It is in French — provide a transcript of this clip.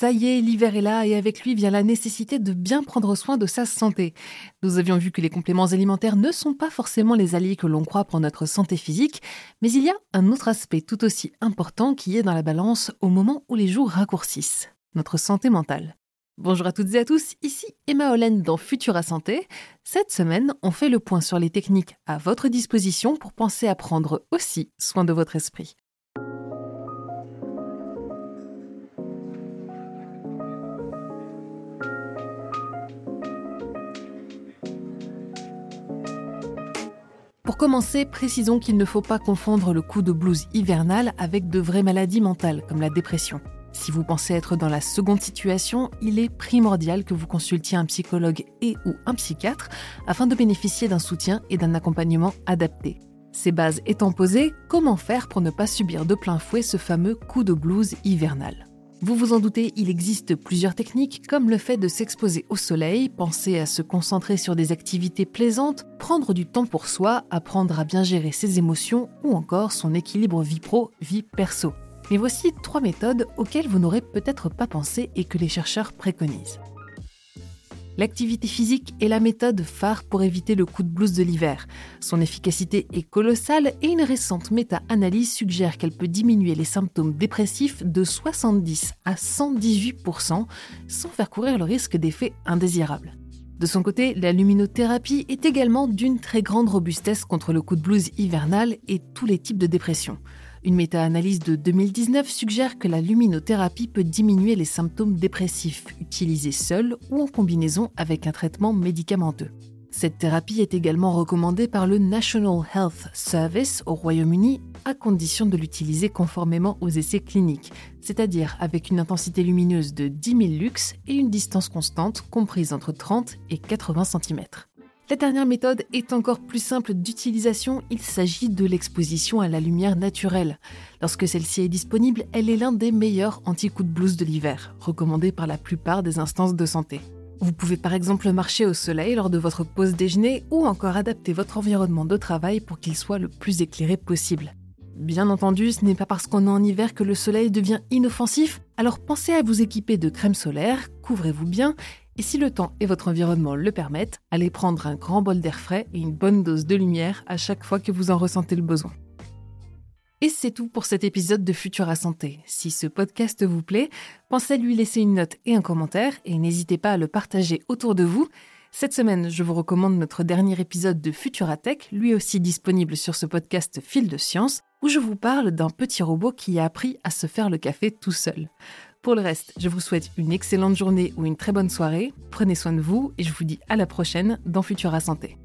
Ça y est, l'hiver est là et avec lui vient la nécessité de bien prendre soin de sa santé. Nous avions vu que les compléments alimentaires ne sont pas forcément les alliés que l'on croit pour notre santé physique, mais il y a un autre aspect tout aussi important qui est dans la balance au moment où les jours raccourcissent, notre santé mentale. Bonjour à toutes et à tous, ici Emma Holland dans Futura Santé. Cette semaine, on fait le point sur les techniques à votre disposition pour penser à prendre aussi soin de votre esprit. Pour commencer, précisons qu'il ne faut pas confondre le coup de blues hivernal avec de vraies maladies mentales comme la dépression. Si vous pensez être dans la seconde situation, il est primordial que vous consultiez un psychologue et ou un psychiatre afin de bénéficier d'un soutien et d'un accompagnement adapté. Ces bases étant posées, comment faire pour ne pas subir de plein fouet ce fameux coup de blues hivernal vous vous en doutez, il existe plusieurs techniques comme le fait de s'exposer au soleil, penser à se concentrer sur des activités plaisantes, prendre du temps pour soi, apprendre à bien gérer ses émotions ou encore son équilibre vie pro, vie perso. Mais voici trois méthodes auxquelles vous n'aurez peut-être pas pensé et que les chercheurs préconisent. L'activité physique est la méthode phare pour éviter le coup de blues de l'hiver. Son efficacité est colossale et une récente méta-analyse suggère qu'elle peut diminuer les symptômes dépressifs de 70 à 118% sans faire courir le risque d'effets indésirables. De son côté, la luminothérapie est également d'une très grande robustesse contre le coup de blues hivernal et tous les types de dépression. Une méta-analyse de 2019 suggère que la luminothérapie peut diminuer les symptômes dépressifs utilisés seuls ou en combinaison avec un traitement médicamenteux. Cette thérapie est également recommandée par le National Health Service au Royaume-Uni à condition de l'utiliser conformément aux essais cliniques, c'est-à-dire avec une intensité lumineuse de 10 000 lux et une distance constante comprise entre 30 et 80 cm. La dernière méthode est encore plus simple d'utilisation, il s'agit de l'exposition à la lumière naturelle. Lorsque celle-ci est disponible, elle est l'un des meilleurs anti-coups de blues de l'hiver, recommandé par la plupart des instances de santé. Vous pouvez par exemple marcher au soleil lors de votre pause déjeuner ou encore adapter votre environnement de travail pour qu'il soit le plus éclairé possible. Bien entendu, ce n'est pas parce qu'on est en hiver que le soleil devient inoffensif, alors pensez à vous équiper de crème solaire, couvrez-vous bien et si le temps et votre environnement le permettent, allez prendre un grand bol d'air frais et une bonne dose de lumière à chaque fois que vous en ressentez le besoin. Et c'est tout pour cet épisode de Futura Santé. Si ce podcast vous plaît, pensez à lui laisser une note et un commentaire et n'hésitez pas à le partager autour de vous. Cette semaine, je vous recommande notre dernier épisode de Futura Tech, lui aussi disponible sur ce podcast Fil de Science, où je vous parle d'un petit robot qui a appris à se faire le café tout seul. Pour le reste, je vous souhaite une excellente journée ou une très bonne soirée. Prenez soin de vous et je vous dis à la prochaine dans Futura Santé.